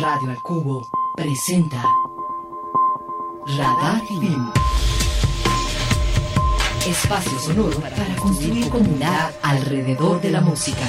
Radio al Cubo presenta Radar Film. Espacio sonoro para construir comunidad alrededor de la música.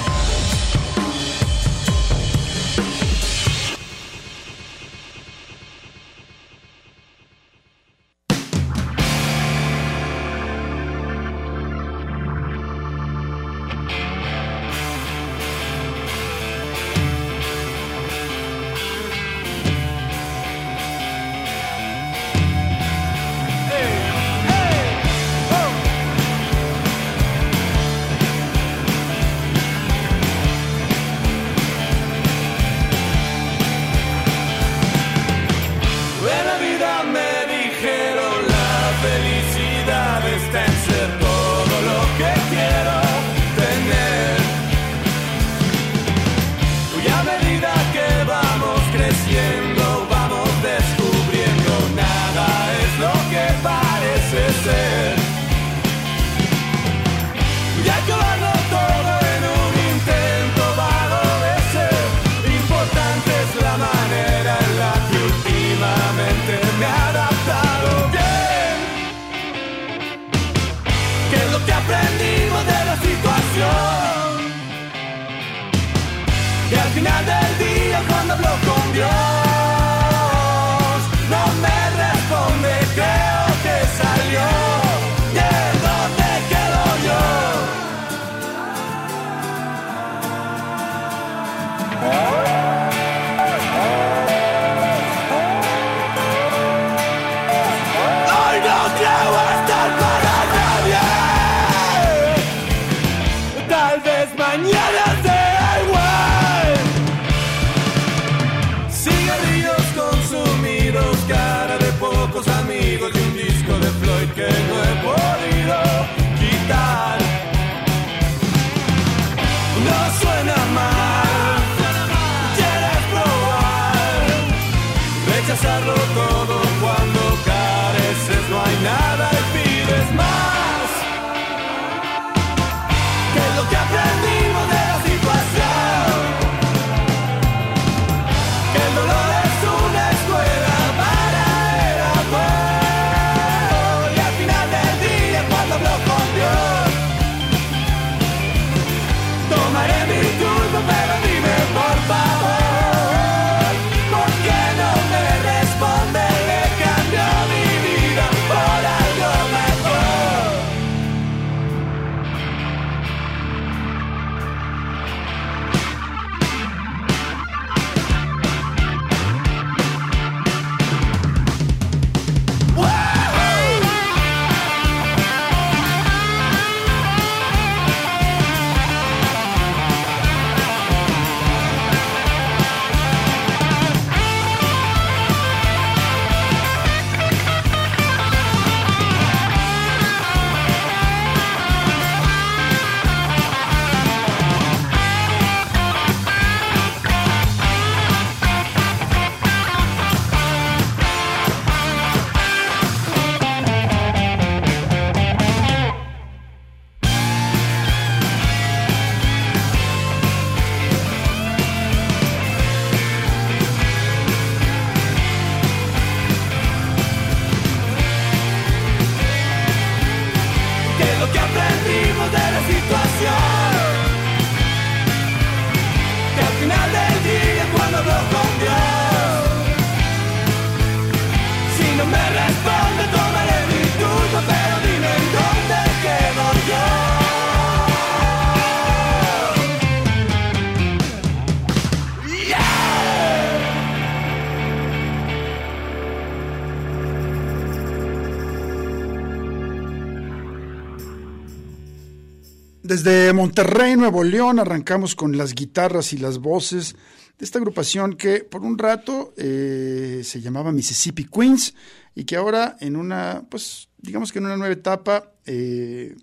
Monterrey, Nuevo León, arrancamos con las guitarras y las voces de esta agrupación que por un rato eh, se llamaba Mississippi Queens y que ahora en una, pues digamos que en una nueva etapa eh,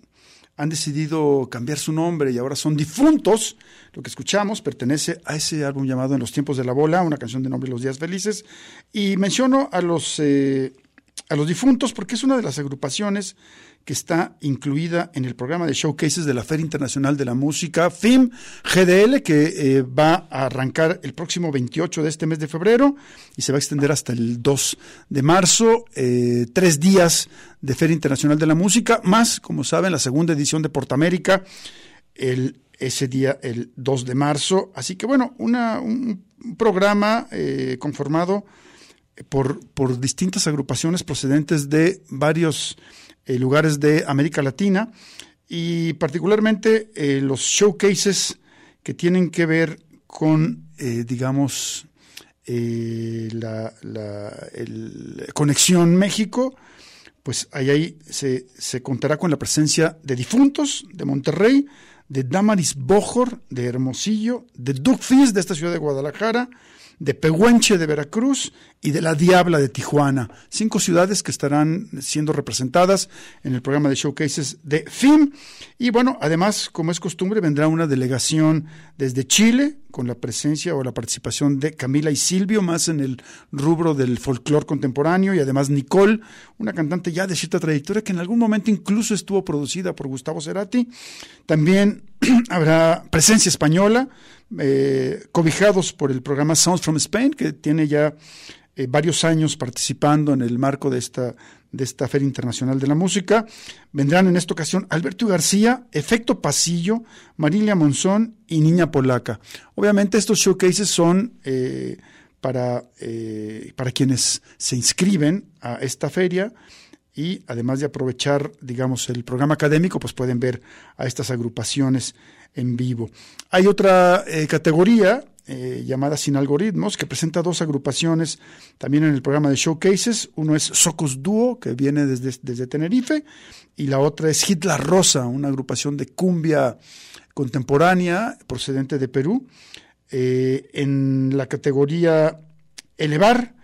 han decidido cambiar su nombre y ahora son difuntos. Lo que escuchamos pertenece a ese álbum llamado En los tiempos de la bola, una canción de nombre Los días felices. Y menciono a los... Eh, a los difuntos porque es una de las agrupaciones que está incluida en el programa de showcases de la Feria Internacional de la Música, FIM GDL, que eh, va a arrancar el próximo 28 de este mes de febrero y se va a extender hasta el 2 de marzo. Eh, tres días de Feria Internacional de la Música, más, como saben, la segunda edición de Portamérica, el, ese día, el 2 de marzo. Así que bueno, una, un programa eh, conformado por, por distintas agrupaciones procedentes de varios eh, lugares de América Latina y particularmente eh, los showcases que tienen que ver con, eh, digamos, la, Conexión México, pues ahí, ahí se, se, contará con la presencia de difuntos de Monterrey, de Damaris Bojor de Hermosillo, de Duke de esta ciudad de Guadalajara, de Pehuenche de Veracruz y de la Diabla de Tijuana. Cinco ciudades que estarán siendo representadas en el programa de showcases de FIM. Y bueno, además, como es costumbre, vendrá una delegación desde Chile con la presencia o la participación de Camila y Silvio, más en el rubro del folclore contemporáneo, y además Nicole, una cantante ya de cierta trayectoria que en algún momento incluso estuvo producida por Gustavo Cerati. También habrá presencia española, eh, cobijados por el programa Sounds from Spain, que tiene ya eh, varios años participando en el marco de esta, de esta Feria Internacional de la Música. Vendrán en esta ocasión Alberto García, Efecto Pasillo, Marilia Monzón y Niña Polaca. Obviamente estos showcases son eh, para, para quienes se inscriben a esta feria y además de aprovechar, digamos, el programa académico, pues pueden ver a estas agrupaciones en vivo. Hay otra eh, categoría eh, llamada Sin Algoritmos, que presenta dos agrupaciones también en el programa de Showcases. Uno es Socos Dúo, que viene desde, desde Tenerife, y la otra es Hitler Rosa, una agrupación de cumbia contemporánea procedente de Perú. Eh, en la categoría Elevar,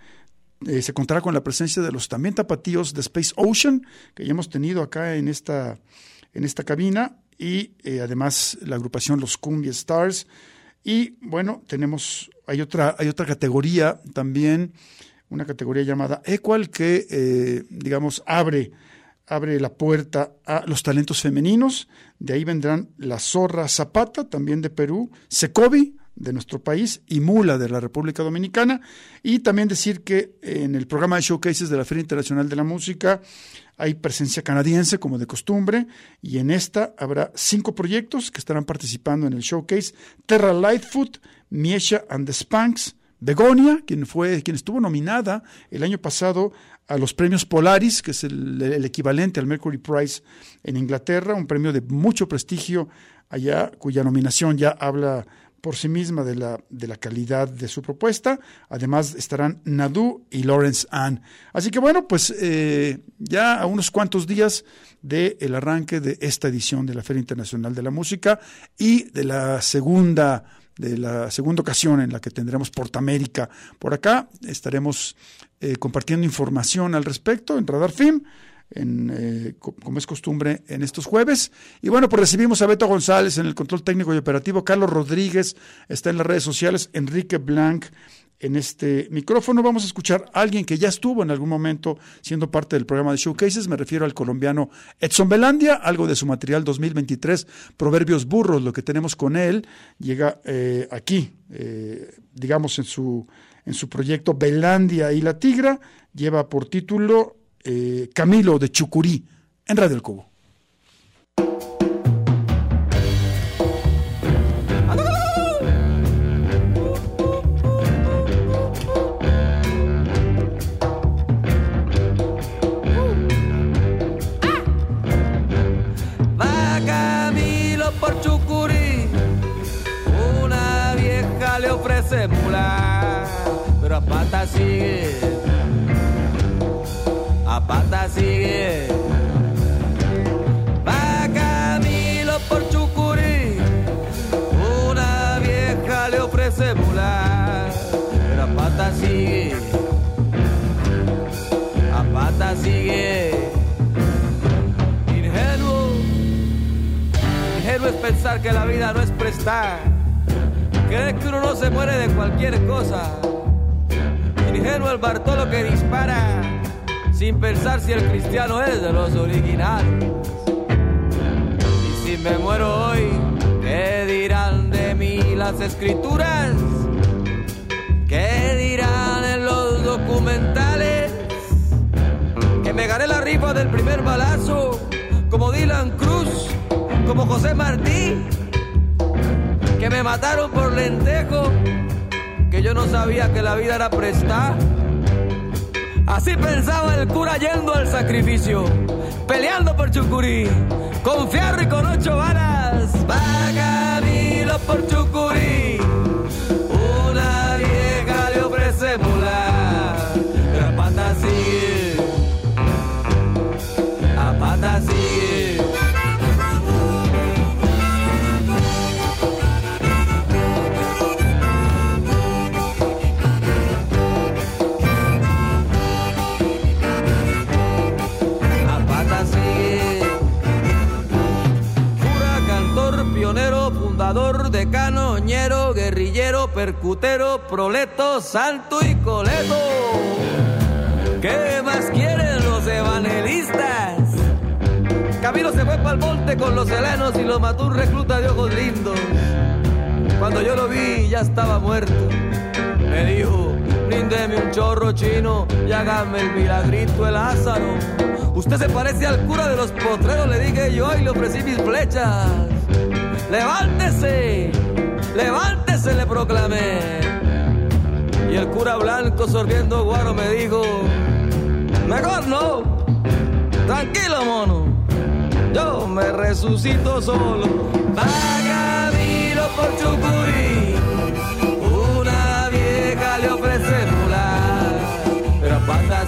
se contará con la presencia de los también tapatíos de Space Ocean, que ya hemos tenido acá en esta, en esta cabina, y eh, además la agrupación Los Cumbia Stars. Y bueno, tenemos, hay otra, hay otra categoría también, una categoría llamada Equal, que eh, digamos abre, abre la puerta a los talentos femeninos. De ahí vendrán la Zorra Zapata, también de Perú, Secovi, de nuestro país y Mula de la República Dominicana. Y también decir que en el programa de showcases de la Feria Internacional de la Música hay presencia canadiense como de costumbre y en esta habrá cinco proyectos que estarán participando en el showcase. Terra Lightfoot, Miesha and the Spanks, Begonia, quien fue, quien estuvo nominada el año pasado a los premios Polaris, que es el, el, equivalente al Mercury Prize en Inglaterra, un premio de mucho prestigio allá, cuya nominación ya habla por sí misma de la, de la calidad de su propuesta. Además estarán Nadu y Lawrence Ann. Así que bueno, pues eh, ya a unos cuantos días del el arranque de esta edición de la Feria Internacional de la Música y de la segunda de la segunda ocasión en la que tendremos Portamérica por acá. Estaremos eh, compartiendo información al respecto en Radar Film eh, como es costumbre en estos jueves. Y bueno, pues recibimos a Beto González en el control técnico y operativo, Carlos Rodríguez está en las redes sociales, Enrique Blanc en este micrófono. Vamos a escuchar a alguien que ya estuvo en algún momento siendo parte del programa de Showcases. Me refiero al colombiano Edson Belandia, algo de su material 2023, Proverbios Burros, lo que tenemos con él. Llega eh, aquí, eh, digamos, en su, en su proyecto Belandia y la Tigra. Lleva por título eh, Camilo de Chucurí en Radio El Cubo. Camilo por Chucurí, una vieja le ofrece mula, pero a pata sigue sigue. Va Camilo por Chucurí, una vieja le ofrece mula, pero a pata sigue, a pata sigue. Ingenuo, ingenuo es pensar que la vida no es prestar, creer que uno no se muere de cualquier cosa. Ingenuo el Bartolo que dispara sin pensar si el cristiano es de los originales. Y si me muero hoy, ¿qué dirán de mí las escrituras? ¿Qué dirán en los documentales? Que me gané la rifa del primer balazo, como Dylan Cruz, como José Martí, que me mataron por lentejo, que yo no sabía que la vida era prestar. Así pensaba el cura yendo al sacrificio, peleando por Chucurí, con fierro y con ocho varas. Va camino por Chucurí, percutero, proleto, santo y coleto. ¿Qué más quieren los evangelistas? Camilo se fue para el monte con los helenos y lo mató un recluta de ojos lindos. Cuando yo lo vi ya estaba muerto. Me dijo, bríndeme un chorro chino y hágame el milagrito el Lázaro. Usted se parece al cura de los potreros, le dije yo y le ofrecí mis flechas. Levántese, levántese, le proclamé. Y el cura blanco sorbiendo guaro me dijo, mejor no, tranquilo mono, yo me resucito solo. Va camino por Chucurí, una vieja le ofrece mula, pero a pata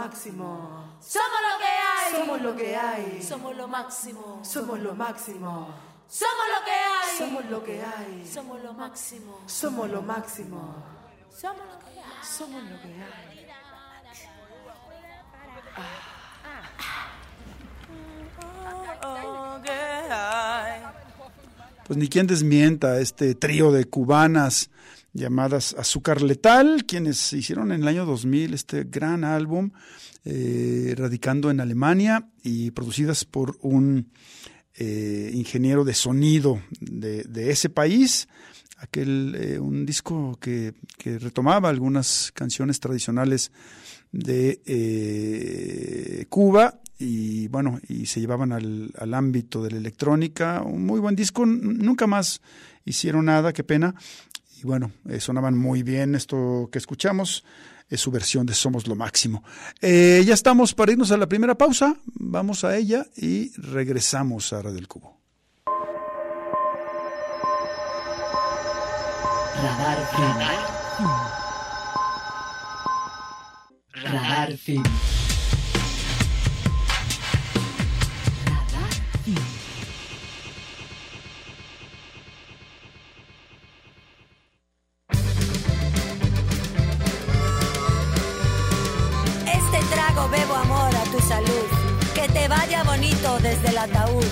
máximo. Somos lo que hay. Somos lo que hay. Somos lo máximo. Somos lo máximo. Somos lo que hay. Somos lo que hay. Somos lo máximo. Somos lo máximo. Somos lo que hay. Somos lo que hay. Pues ni quien desmienta este trío de cubanas llamadas Azúcar Letal, quienes hicieron en el año 2000 este gran álbum, eh, radicando en Alemania y producidas por un eh, ingeniero de sonido de, ese país, aquel eh, un disco que, que, retomaba algunas canciones tradicionales de Cuba y bueno y se llevaban al, al, ámbito de la electrónica. Un muy buen disco. Nunca más hicieron nada qué pena y bueno eh, sonaban muy bien esto que escuchamos es su versión de Somos lo Máximo. Eh, ya estamos para irnos a la primera pausa, vamos a ella y regresamos a Radio del Cubo. Radar Fin. Radar Fin. Radar bonito desde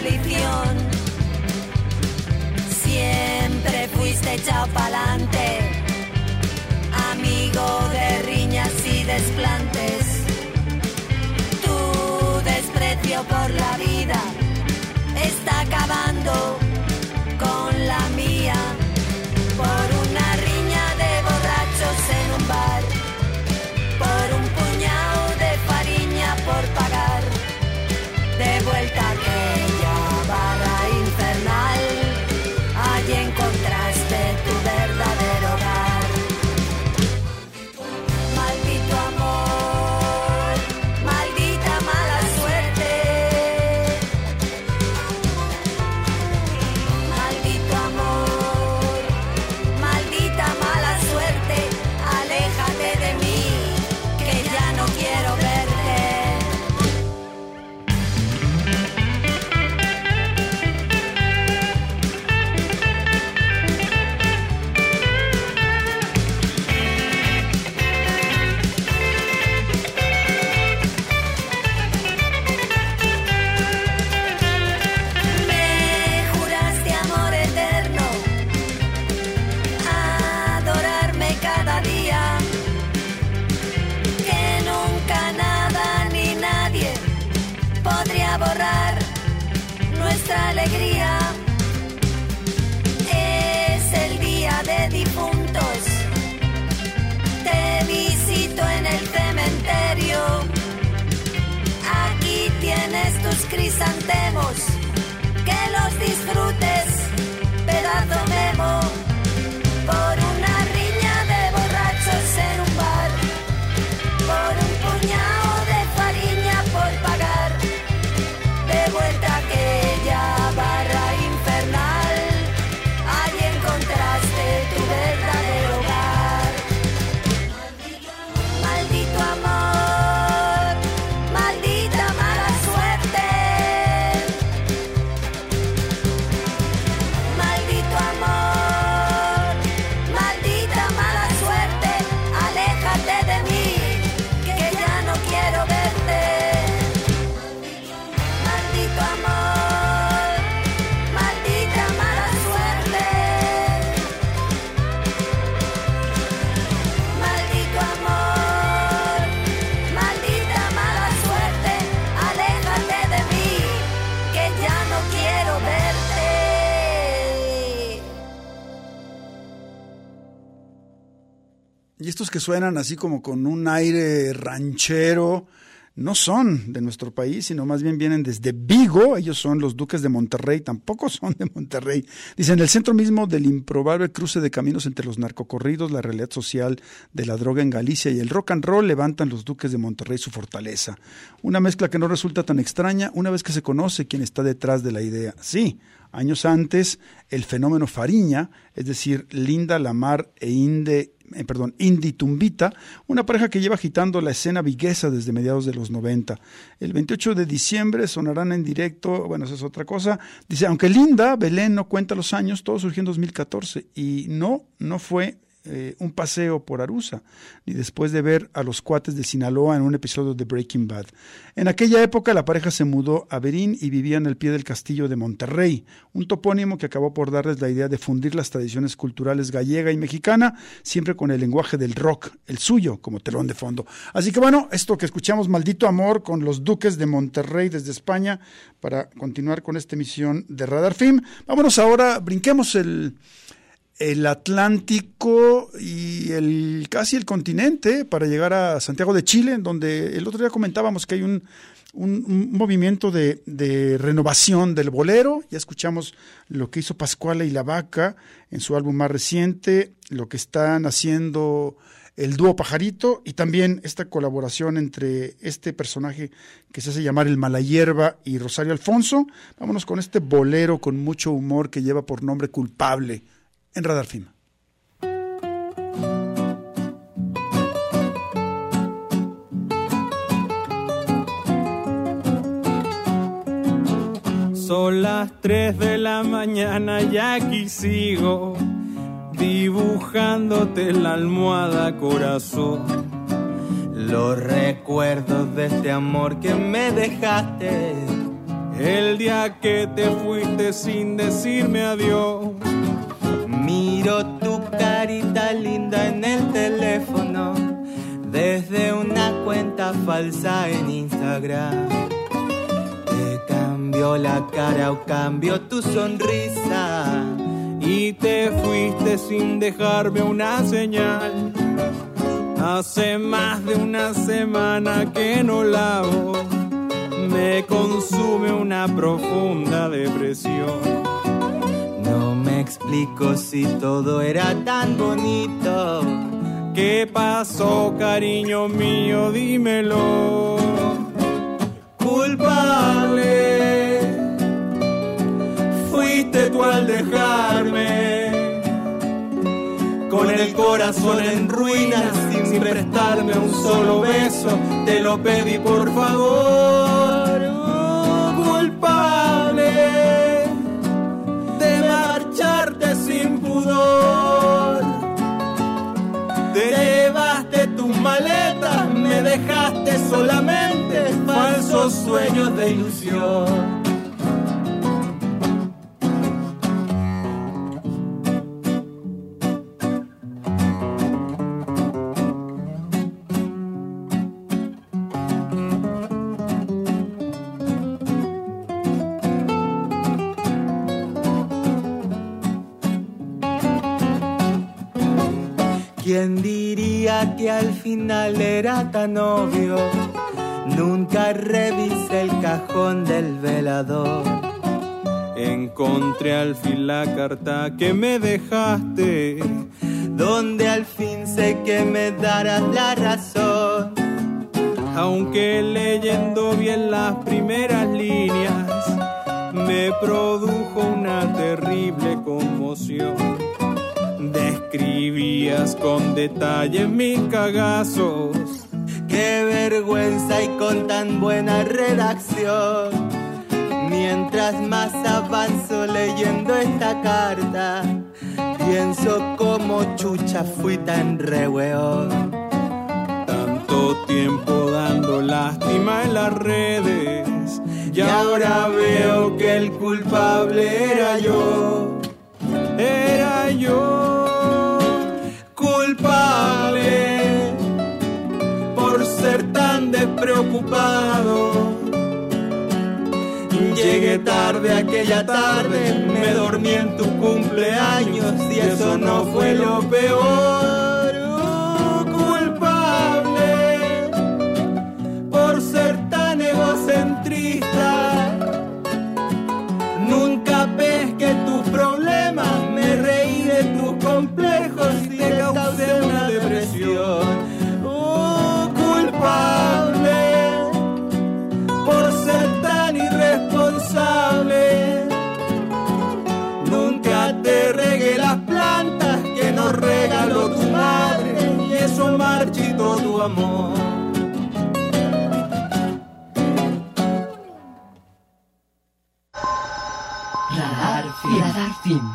demolición. Siempre fuiste echado pa'lante. Amigo de riñas y desplantes. Tu desprecio por la vida está acabando y estos que suenan así como con un aire ranchero, no son de nuestro país, sino más bien vienen desde Vigo, ellos son los duques de Monterrey, tampoco son de Monterrey. Dicen, el centro mismo del improbable cruce de caminos entre los narcocorridos, la realidad social de la droga en Galicia y el rock and roll levantan los duques de Monterrey su fortaleza. Una mezcla que no resulta tan extraña una vez que se conoce quién está detrás de la idea. Sí, años antes, el fenómeno Fariña, es decir, Linda Lamar e Inde eh, perdón, Indy Tumbita, una pareja que lleva agitando la escena viguesa desde mediados de los 90. El 28 de diciembre sonarán en directo, bueno, eso es otra cosa. Dice, aunque Linda, Belén no cuenta los años, todo surgió en 2014 y no, no fue eh, un paseo por Arusa, ni después de ver a los cuates de Sinaloa en un episodio de Breaking Bad. En aquella época la pareja se mudó a Berín y vivía en el pie del castillo de Monterrey, un topónimo que acabó por darles la idea de fundir las tradiciones culturales gallega y mexicana, siempre con el lenguaje del rock, el suyo, como telón de fondo. Así que bueno, esto que escuchamos, Maldito Amor, con los Duques de Monterrey desde España, para continuar con esta emisión de Radar Film. Vámonos ahora, brinquemos el el Atlántico y el casi el continente para llegar a Santiago de Chile, en donde el otro día comentábamos que hay un, un, movimiento de, de, renovación del bolero. Ya escuchamos lo que hizo Pascuala y la Vaca en su álbum más reciente, lo que están haciendo el dúo Pajarito y también esta colaboración entre este personaje que se hace llamar el Malayerba y Rosario Alfonso. Vámonos con este bolero con mucho humor que lleva por nombre Culpable en Radar Film. Son las 3 de la mañana y aquí sigo dibujándote la almohada corazón. Los recuerdos de este amor que me dejaste el día que te fuiste sin decirme adiós. Carita linda en el teléfono desde una cuenta falsa en Instagram. Te cambió la cara o cambió tu sonrisa y te fuiste sin dejarme una señal. Hace más de una semana que no lavo, me consume una profunda depresión. Explico si todo era tan bonito. ¿Qué pasó, cariño mío? Dímelo. Culpable, fuiste tú al dejarme. Con el corazón en ruinas, sin prestarme un solo beso, te lo pedí por favor. Dejaste solamente falsos sueños de ilusión. Que al final era tan obvio? Nunca revisé el cajón del velador. Encontré al fin la carta que me dejaste, donde al fin sé que me darás la razón. Aunque leyendo bien las primeras líneas, me produjo una terrible conmoción. Describías con detalle mis cagazos. Qué vergüenza y con tan buena redacción. Mientras más avanzo leyendo esta carta, pienso como chucha fui tan reweón. Tanto tiempo dando lástima en las redes, y ahora veo que el culpable era yo era yo culpable por ser tan despreocupado. Llegué tarde aquella tarde, me dormí en tu cumpleaños y eso no fue lo peor. Amor. Radar. Radar Film.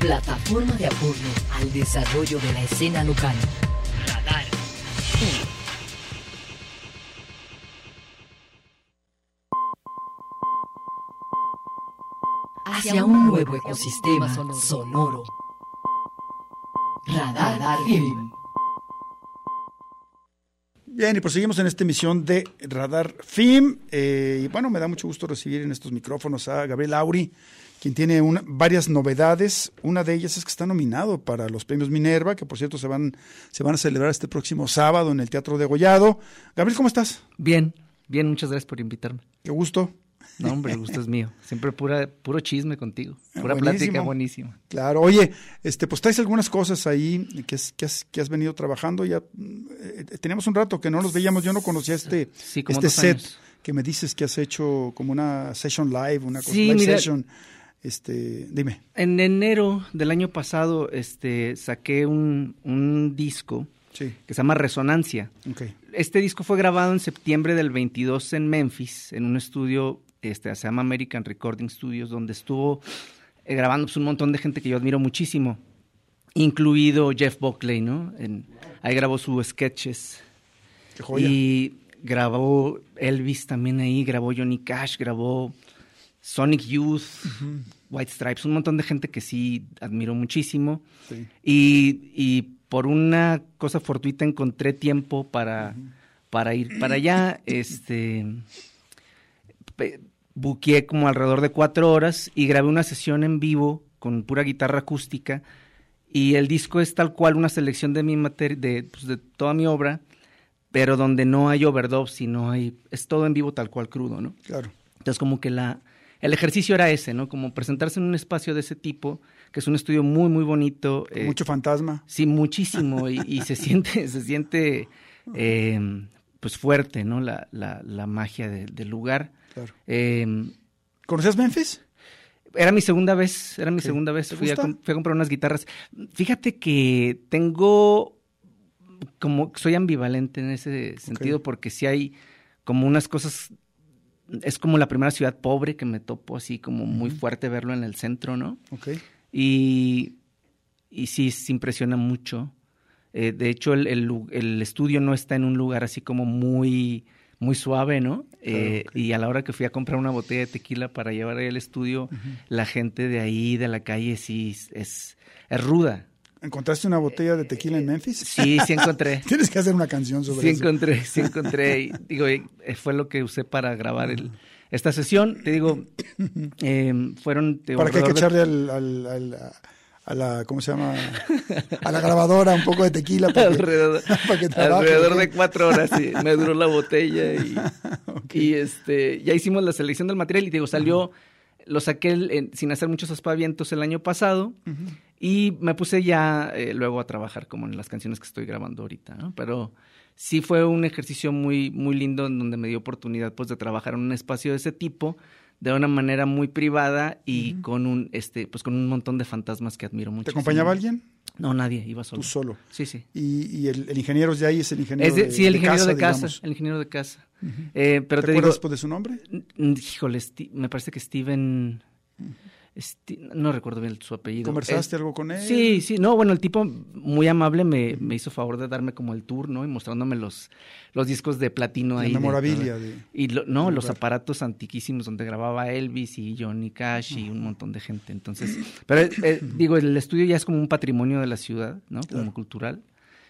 Plataforma de apoyo al desarrollo de la escena local. Radar. Hacia un nuevo ecosistema sonoro. Radar Film. Bien, y proseguimos en esta emisión de Radar Film. Eh, y bueno, me da mucho gusto recibir en estos micrófonos a Gabriel Auri, quien tiene una- varias novedades. Una de ellas es que está nominado para los premios Minerva, que por cierto se van, se van a celebrar este próximo sábado en el Teatro de Gollado. Gabriel, ¿cómo estás? Bien, bien, muchas gracias por invitarme. Qué gusto. No, hombre, el gusto es mío. Siempre pura, puro chisme contigo. Pura Buenísimo. plática buenísima. Claro, oye, este, pues traes algunas cosas ahí que, has- que, has, que has venido trabajando. Ya eh, teníamos un rato que no nos veíamos, yo no conocía este, Sí, como este set años. que me dices que has hecho como una session live, una cosa, Sí, live mira. session. Este, dime. En enero del año pasado este, saqué un, un disco Sí, que se llama Resonancia. Este disco fue grabado en septiembre del 22 en Memphis, en un estudio, este, se llama American Recording Studios, donde estuvo eh, grabando pues, un montón de gente que yo admiro muchísimo, incluido Jeff Buckley, ¿no? En- ahí grabó sus sketches. Qué joya. Y grabó Elvis también ahí, grabó Johnny Cash, grabó Sonic Youth, White Stripes, un montón de gente que sí admiro muchísimo. Sí. Y, y por una cosa fortuita encontré tiempo para, para ir para allá. Este buqueé como alrededor de cuatro horas y grabé una sesión en vivo con pura guitarra acústica. Y el disco es tal cual una selección de mi materia, de, pues, de toda mi obra, pero donde no hay overdub, sino hay, es todo en vivo tal cual crudo, ¿no? Claro. Entonces, como que la, el ejercicio era ese, ¿no? Como presentarse en un espacio de ese tipo, que es un estudio muy, muy bonito. Eh, mucho fantasma. Sí, muchísimo. Y, y se siente, se siente eh, pues fuerte, ¿no? La, la, la magia de- del lugar. Claro. Eh, ¿Conocías Memphis? era mi segunda vez, era mi segunda vez. ¿Te Fui a, fui comprar unas guitarras. Fíjate que tengo como soy ambivalente en ese sentido porque si hay como unas cosas es como la primera ciudad pobre que me topo así como muy fuerte verlo en el centro, ¿no? Ok. Y, y sí, se impresiona mucho. Eh, de hecho, el, el estudio no está en un lugar así como muy, muy suave, ¿no? Eh, Y a la hora que fui a comprar una botella de tequila para llevar ahí al estudio, la gente de ahí, de la calle, sí es, es ruda. ¿Encontraste una botella de tequila en Memphis? Sí, sí encontré. Tienes que hacer una canción sobre Sí eso. encontré, sí encontré. Y, digo, eh, fue lo que usé para grabar el, esta sesión. Te digo, eh, fueron... te digo, Para que hay que de- echarle al, al- al- a la, ¿cómo se llama? A la grabadora un poco de tequila para que, alrededor, para que trabaje, alrededor ¿ok? de cuatro horas sí, me duró la botella y, y, este ya hicimos la selección del material y digo salió lo saqué en- sin hacer muchos aspavientos el año pasado y me puse ya eh, luego a trabajar como en las canciones que estoy grabando ahorita ¿no? pero sí fue un ejercicio muy muy lindo en donde me dio oportunidad pues de trabajar en un espacio de ese tipo de una manera muy privada y con un este pues con un montón de fantasmas que admiro mucho ¿Te acompañaba alguien? no nadie iba solo Tú solo. sí sí Y, y el, el ingeniero de ahí es el ingeniero es de- de, sí, el ingeniero de casa, digamos. el ingeniero de casa. Eh, pero ¿Te, te, acuerdas pues, de su nombre? híjole, me parece que Steven, No recuerdo bien su apellido. ¿Conversaste algo con él? Sí, sí, no, bueno, el tipo muy amable me, me hizo favor de darme como el tour, ¿no? Y mostrándome los, los discos de platino La ahí. memorabilia de- y lo- no, los lugar. aparatos antiquísimos donde grababa Elvis y Johnny Cash y un montón de gente. Entonces, pero eh, digo, el estudio ya es como un patrimonio de la ciudad, ¿no? Como cultural.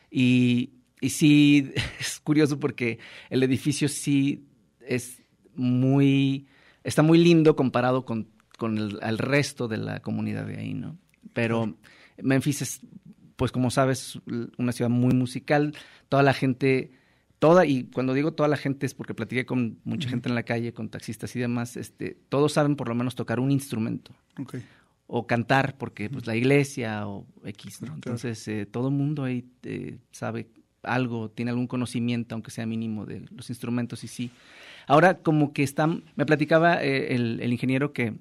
Y, y sí, es curioso porque el edificio sí es muy, está muy lindo comparado con, con el, al resto de la comunidad de ahí, ¿no? Pero Memphis es, pues como sabes, una ciudad muy musical, toda la gente, toda, y cuando digo toda la gente es porque platiqué con mucha gente en la calle, con taxistas y demás, este, todos saben por lo menos tocar un instrumento Ok. o cantar, porque pues la iglesia o X, ¿no? Entonces eh, todo el mundo ahí eh, sabe algo, tiene algún conocimiento, aunque sea mínimo, de los instrumentos y sí. Ahora como que están, me platicaba eh, el, el ingeniero que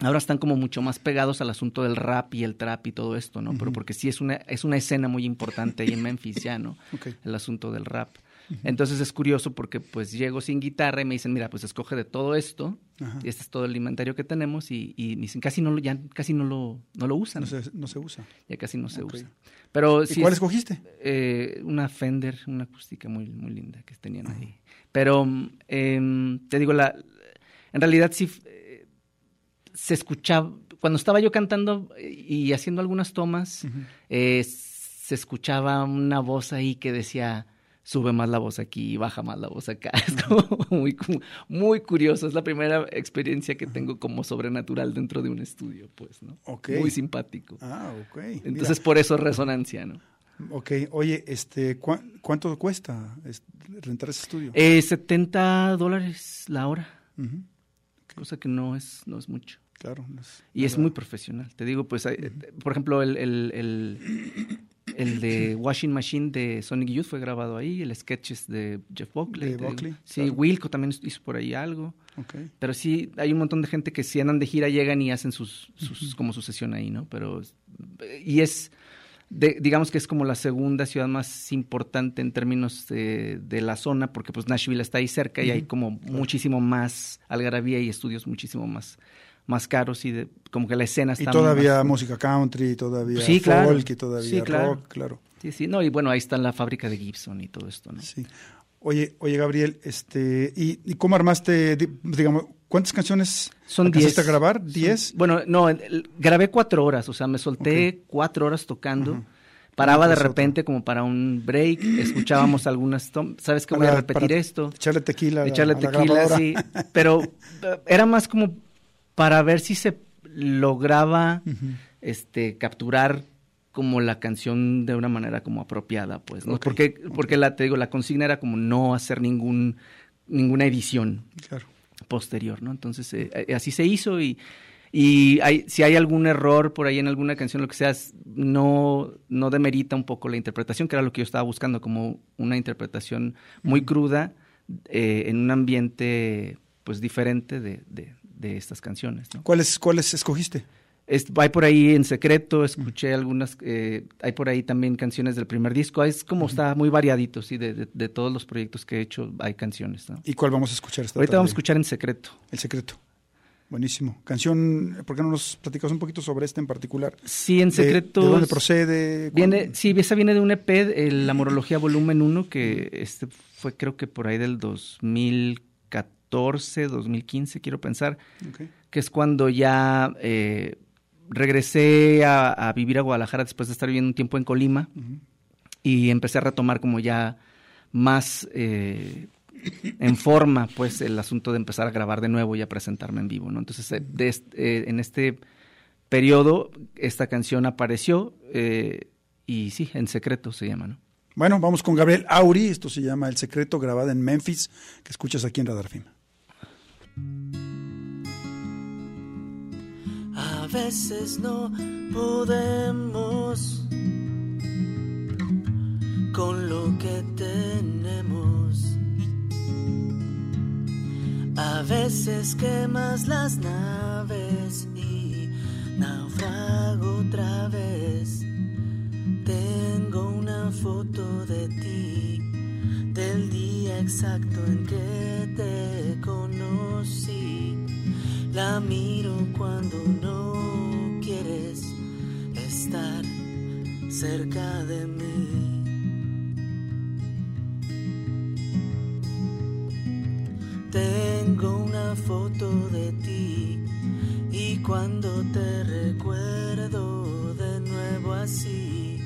Ahora están como mucho más pegados al asunto del rap y el trap y todo esto, ¿no? Pero porque sí es una, es una escena muy importante ahí en Memphis ya, ¿no? El asunto del rap. Entonces es curioso porque pues llego sin guitarra y me dicen, mira, pues escoge de todo esto, Ajá. y este es todo el inventario que tenemos, y, y me dicen, casi no lo, ya casi no lo, no lo usan. No se, no se usa. Ya casi no se usa. Pero ¿Y sí cuál es- escogiste? eh, una Fender, una acústica muy, muy linda que tenían ahí. Pero em, te digo, la, en realidad sí se escuchaba, cuando estaba yo cantando y haciendo algunas tomas, eh, se escuchaba una voz ahí que decía, sube más la voz aquí, baja más la voz acá. Es como muy, muy curioso, es la primera experiencia que tengo como sobrenatural dentro de un estudio, pues, ¿no? Muy simpático. Ah, ok. Entonces, por eso resonancia, ¿no? Ok, oye, este, ¿cuá- ¿cuánto cuesta es- rentar ese estudio? Eh, 70 dólares la hora, cosa que no es, no es mucho. Claro. no es Y es muy profesional. Te digo, pues, hay- por ejemplo, el, el, el, el de Washing Machine de Sonic Youth fue grabado ahí, el sketches de Jeff Buckley. De. Buckley, Sí, claro. Wilco también hizo por ahí algo. Ok. Pero sí, hay un montón de gente que si andan de gira llegan y hacen sus, sus como su sesión ahí, ¿no? Pero, y es, de- digamos que es como la segunda ciudad más importante en términos de, de la zona, porque pues Nashville está ahí cerca y hay como muchísimo más algarabía y estudios muchísimo más, más caros y de, como que la escena Y está todavía más- música country, todavía Sí, claro. folk y todavía Sí, claro. rock, claro. Sí, sí, no, y bueno, ahí está la fábrica de Gibson y todo esto, ¿no? Sí. Oye, oye Gabriel, este, ¿y, y cómo armaste, di- digamos, cuántas canciones Son 10. a grabar? Son- ¿Diez? Bueno, no, el- el- grabé cuatro horas, o sea, me solté cuatro horas tocando. Paraba de repente como para un break, escuchábamos algunas ¿Sabes que voy a repetir esto? Echarle tequila. a la- Echarle a la tequila, sí. Pero eh, era más como para ver si se lograba este capturar como la canción de una manera como apropiada, pues, ¿no? Porque, porque la, te digo, la consigna era como no hacer ningún, ninguna edición Claro. posterior, ¿no? Entonces, eh, eh, así se hizo y, y hay, si hay algún error por ahí en alguna canción, lo que sea, no, no demerita un poco la interpretación, que era lo que yo estaba buscando, como una interpretación muy cruda eh, en un ambiente, pues, diferente de, de- de estas canciones, ¿no? ¿Cuáles, ¿Cuáles escogiste? Es- hay por ahí en secreto, escuché algunas, eh, hay por ahí también canciones del primer disco, es como está muy variadito, sí, de, de- de todos los proyectos que he hecho hay canciones, ¿no? ¿Y cuál vamos a escuchar esta Ahorita tarde? vamos a escuchar en secreto. El secreto. Buenísimo. Canción, ¿por qué no nos platicas un poquito sobre este en particular? Sí, en secreto. ¿De, dónde procede? Viene, sí, esa viene de un EP, el La Morología Volumen 1, que este fue creo que por ahí del 2014, 2015, quiero pensar, que es cuando ya eh, regresé a, a vivir a Guadalajara después de estar viviendo un tiempo en Colima y empecé a retomar como ya más eh, en forma, pues, el asunto de empezar a grabar de nuevo y a presentarme en vivo, ¿no? Entonces, eh, de en este periodo, esta canción apareció y sí, en secreto se llama, ¿no? Bueno, vamos con Gabriel Auri. Esto se llama El secreto, grabada en Memphis, que escuchas aquí en Radar Film. A veces no podemos con lo que tenemos. A veces quemas las naves y naufrago otra vez. Tengo una foto de ti del día exacto en que te conocí. La miro cuando no quieres estar cerca de mí. Tengo una foto de ti y cuando te recuerdo de nuevo así,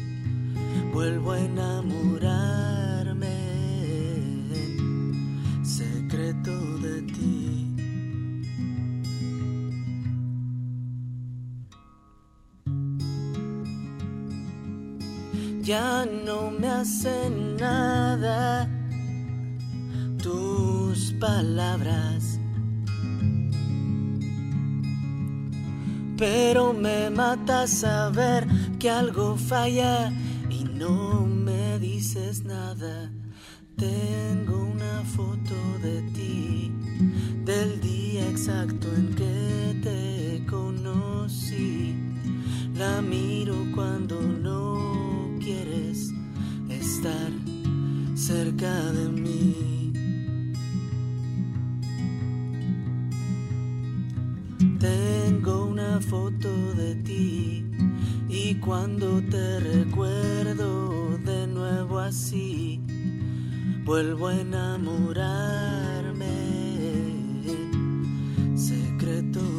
vuelvo a enamorarme ya no me hacen nada tus palabras. Pero me mata saber que algo falla y no me dices nada. Tengo una foto de ti, del día exacto en que te conocí. La miro cuando no cerca de mí. Tengo una foto de ti y cuando te recuerdo de nuevo así, vuelvo a enamorarme. Secreto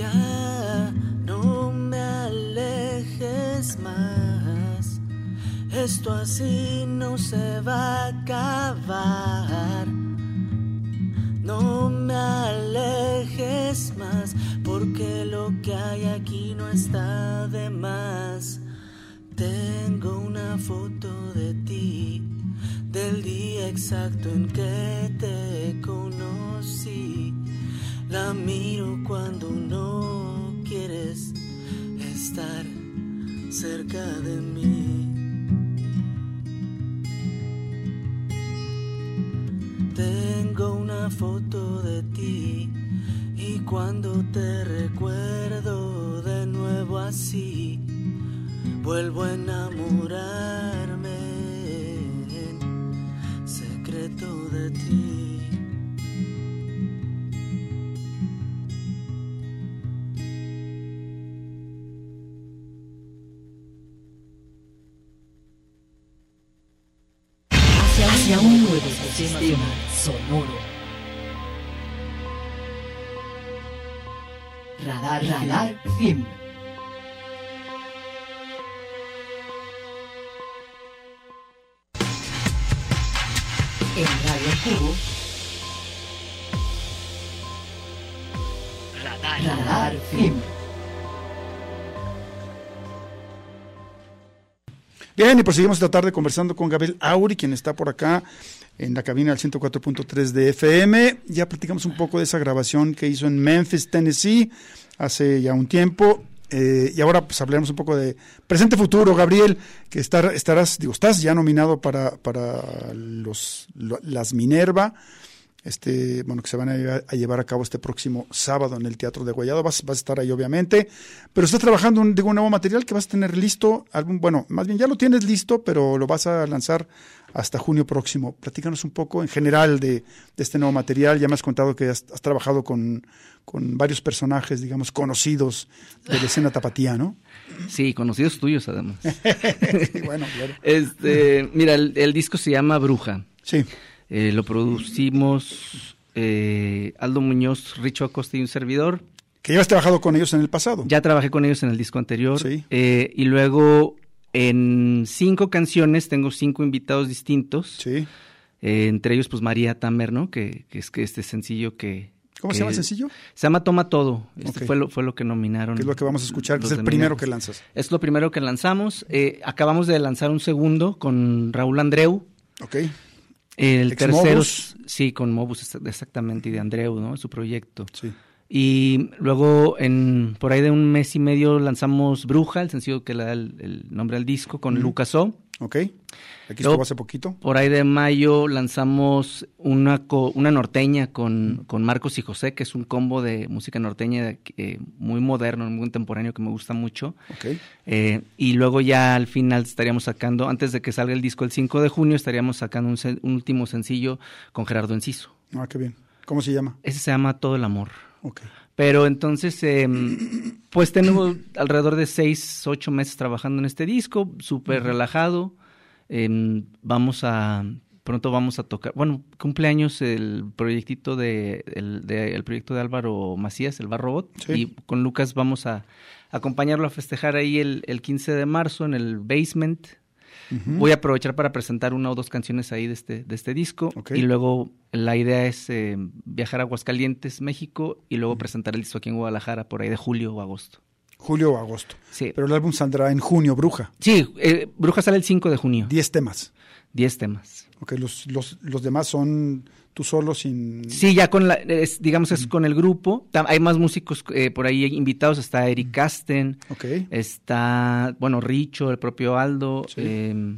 Ya no me alejes más. Esto así no se va a acabar. No me alejes más, porque lo que hay aquí no está de más. Tengo una foto de ti, del día exacto en que te conocí. La miro cuando no quieres estar cerca de mí. Tengo una foto de ti y cuando te recuerdo de nuevo así, vuelvo a enamorarme en secreto de ti. Radar, film. En Radio Cubo. Radar, radar, film. Bien, y proseguimos esta tarde conversando con Gabriel Auri, quien está por acá en la cabina del 104.3 de FM. Ya platicamos un poco de esa grabación que hizo en Memphis, Tennessee, hace ya un tiempo. Eh, y ahora pues hablaremos un poco de presente futuro, Gabriel, que estar, estarás, digo, estás ya nominado para, para los, lo- las Minerva, este, bueno, que se van a llevar, a llevar a cabo este próximo sábado en el Teatro de Guayado. Vas, vas a estar ahí, obviamente, pero estás trabajando un, digo, un nuevo material que vas a tener listo, algún, bueno, más bien ya lo tienes listo, pero lo vas a lanzar hasta junio próximo. Platícanos un poco en general de, de este nuevo material. Ya me has contado que has, has trabajado con, con varios personajes, digamos, conocidos de la escena tapatía, ¿no? Sí, conocidos tuyos además. Bueno, claro. Este, mira, el, el disco se llama Bruja. Sí, Eh, lo producimos eh, Aldo Muñoz, Richo Acosta y un servidor. que ya has trabajado con ellos en el pasado. Ya trabajé con ellos en el disco anterior. Sí. Eh, y luego en cinco canciones tengo cinco invitados distintos. Sí. Eh, entre ellos, pues María Tamer, ¿no? Que, que es que este sencillo que. ¿Cómo se llama el sencillo? Se llama Toma Todo. Este fue, lo, fue lo que nominaron. Que es lo que vamos a escuchar, que es el primero que lanzas. Es lo primero que lanzamos. Eh, acabamos de lanzar un segundo con Raúl Andreu. Ok. El tercero, sí, con Mobus ex- exactamente, y de Andreu, ¿no? Su proyecto. Sí. Y luego, en por ahí de un mes y medio, lanzamos Bruja, el sencillo que le da el, el nombre al disco, con Lucas O. Ok. Aquí Luego- estuvo hace poquito. Por ahí de mayo lanzamos una, co- una norteña con, con Marcos y José, que es un combo de música norteña eh, muy moderno, muy contemporáneo, que me gusta mucho. Ok. Eh, y luego ya al final estaríamos sacando, antes de que salga el disco el 5 de junio, estaríamos sacando un, un último sencillo con Gerardo Enciso. Ah, qué bien. ¿Cómo se llama? Ese se llama Todo el Amor. Ok. Pero entonces, eh, pues tengo alrededor de seis, ocho meses trabajando en este disco, súper relajado. Eh, vamos a, pronto vamos a tocar, bueno, cumpleaños el proyectito de, el, de- el proyecto de Álvaro Macías, el Bar Robot, Sí. y con Lucas vamos a acompañarlo a festejar ahí el, el 15 de marzo en el Basement. Voy a aprovechar para presentar una o dos canciones ahí de este, de este disco. Y luego la idea es eh, viajar a Aguascalientes, México, y luego presentar el disco aquí en Guadalajara por ahí de julio o agosto. Julio o agosto. Sí, Pero el álbum saldrá en junio, Bruja. sí eh, Bruja sale el 5 de junio. Diez temas. 10 temas. Ok, los, los, los demás son tú solo sin... Sí, ya con la, es, digamos, es con el grupo. Hay más músicos eh, por ahí invitados. Está Eric Casten, Ok. está, bueno, Richo, el propio Aldo. Sí. eh,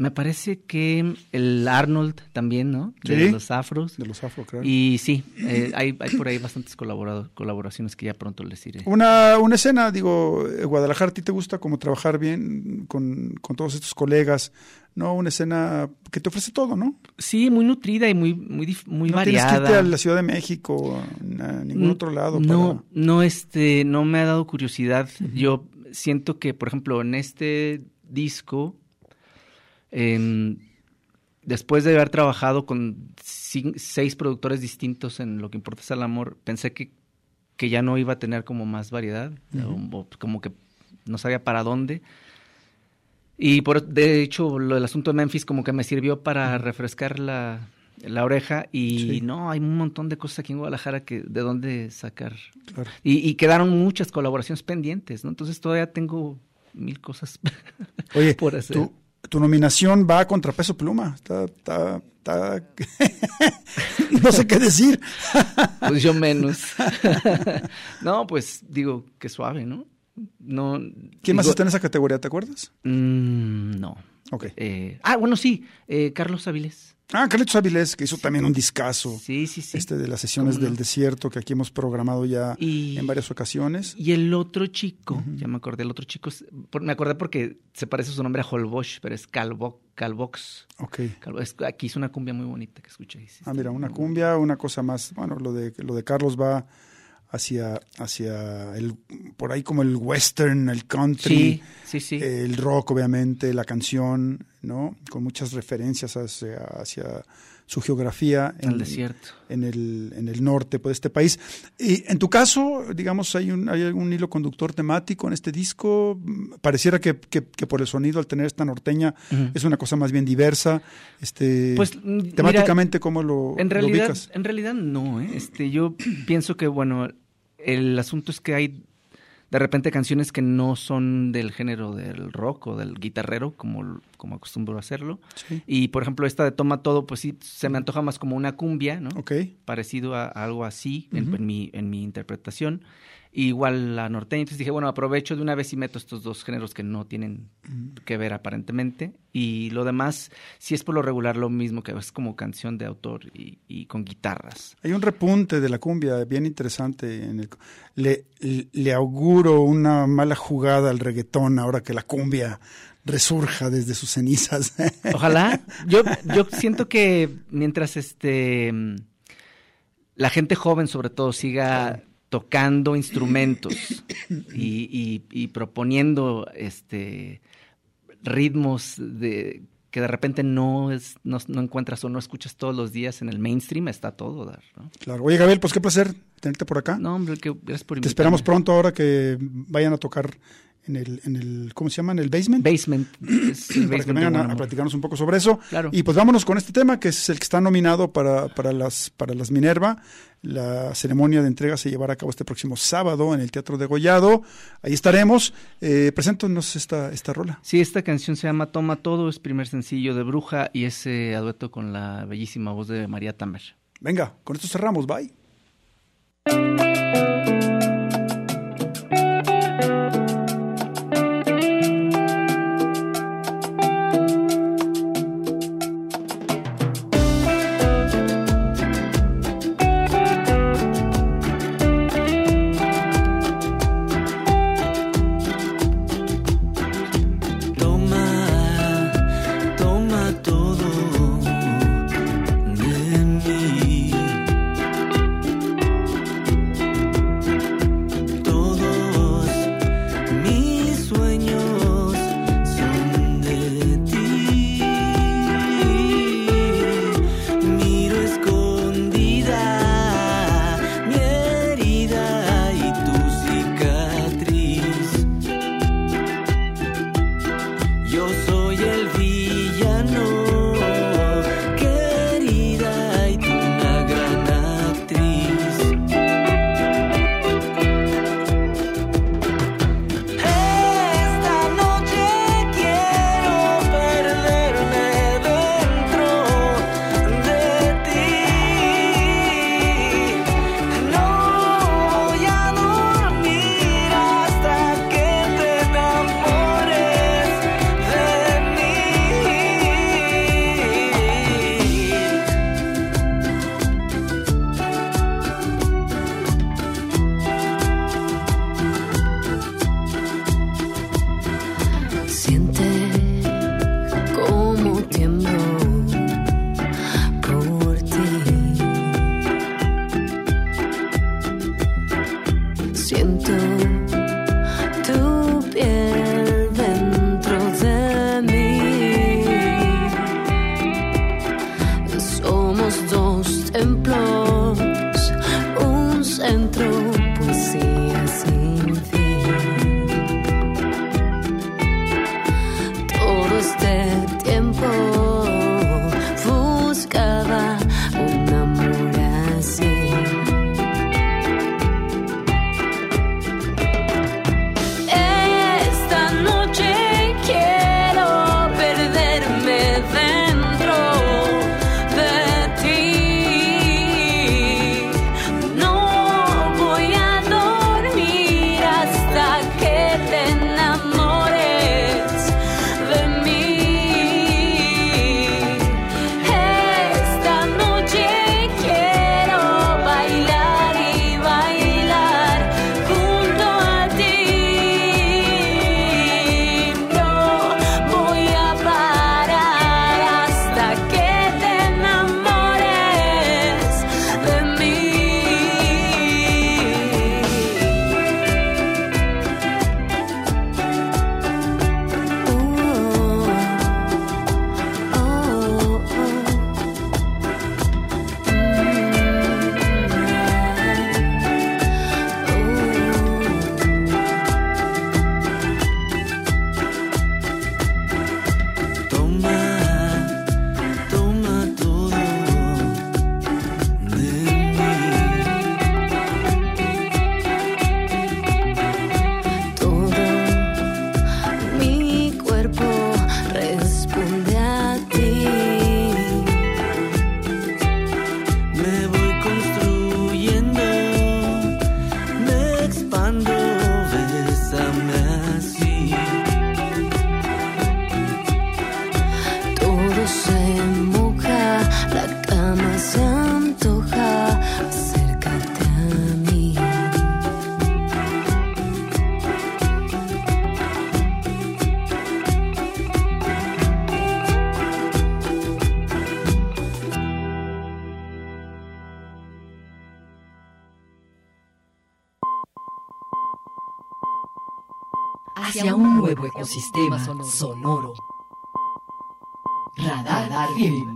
Me parece que el Arnold también, ¿no? De Sí. los afros. De los afro, claro. Y sí, eh, hay, hay por ahí bastantes colaboraciones que ya pronto les diré. Una, una escena, digo, eh, Guadalajara, ¿a ti te gusta como trabajar bien con, con todos estos colegas? ¿No? Una escena que te ofrece todo, ¿no? Sí, muy nutrida y muy, muy, dif- muy no que variada. irte a la Ciudad de México, a ningún Mm, otro lado. No, para- no, este, no me ha dado curiosidad. Yo siento que, por ejemplo, en este disco, em, después de haber trabajado con seis productores distintos en Lo que importa es el amor, pensé que, que ya no iba a tener como más variedad, o- o como que no sabía para dónde. Y por, de hecho, lo del asunto de Memphis como que me sirvió para refrescar la, la oreja y Sí. no, hay un montón de cosas aquí en Guadalajara que de dónde sacar. Claro. Y, y quedaron muchas colaboraciones pendientes, ¿no? Entonces todavía tengo mil cosas Oye, por hacer. Tu nominación va a contrapeso pluma. Está, está, está... no sé qué decir. Pues yo menos. no, pues digo, que suave, ¿no? No. ¿Quién más está en esa categoría? ¿Te acuerdas? mm, no. Ok. Eh, ah, bueno, sí, eh, Carlos Avilés. Ah, Carlitos Avilés, que hizo también un discazo. Sí, sí, sí. Este de las sesiones del desierto que aquí hemos programado ya Y- en varias ocasiones. Y el otro chico, ya me acordé, el otro chico, me acordé porque se parece su nombre a Holbox, pero es Calvo, Calvox. Ok. Calvo- es- aquí hizo una cumbia muy bonita que escuché. sí, Ah, mira, una cumbia, una cosa más. Bueno, lo de lo de Carlos va hacia hacia el por ahí como el western, el country, Sí, sí, sí. el rock, obviamente, la canción, ¿no? Con muchas referencias hacia, hacia su geografía Al desierto. en el, en el norte pues, de este país. Y en tu caso, digamos, hay, un, hay algún hilo conductor temático en este disco. Pareciera que, que- que por el sonido, al tener esta norteña, es una cosa más bien diversa. Este, Pues, mm, mira, temáticamente, ¿cómo lo, En lo realidad, ubicas? en realidad no, ¿eh? Este, yo pienso que, bueno, el asunto es que hay de repente canciones que no son del género del rock o del guitarrero, como, como acostumbro a hacerlo. Sí. Y, por ejemplo, esta de Toma Todo, pues sí, se me antoja más como una cumbia, ¿no? Ok. Parecido a, a algo así en, mi, en mi interpretación. Igual la norteña. Entonces dije, bueno, aprovecho de una vez y meto estos dos géneros que no tienen que ver aparentemente. Y lo demás, sí es por lo regular lo mismo, que es como canción de autor y, y con guitarras. Hay un repunte de la cumbia bien interesante. En el, le, le auguro una mala jugada al reggaetón ahora que la cumbia resurja desde sus cenizas. Ojalá. Yo, yo siento que mientras este la gente joven sobre todo siga tocando instrumentos y, y- y proponiendo este ritmos de que de repente no es no, no encuentras o no escuchas todos los días en el mainstream está todo dar ¿no? claro. Oye, Gabriel, pues qué placer tenerte por acá. no hombre que gracias por Te invitarme. esperamos pronto ahora que vayan a tocar en el, en el ¿cómo se llama? En el basement. basement el para que basement vengan a, platicarnos un poco sobre eso. Claro. Y pues vámonos con este tema, que es el que está nominado para, para, las, para las Minerva. La ceremonia de entrega se llevará a cabo este próximo sábado en el Teatro de Gollado. Ahí estaremos. Eh, preséntanos esta, esta rola. Sí, esta canción se llama Toma Todo, es primer sencillo de Bruja y es eh, a dueto con la bellísima voz de María Tamer. Venga, con esto cerramos. Bye. Ecosistema sonoro. Radar Film.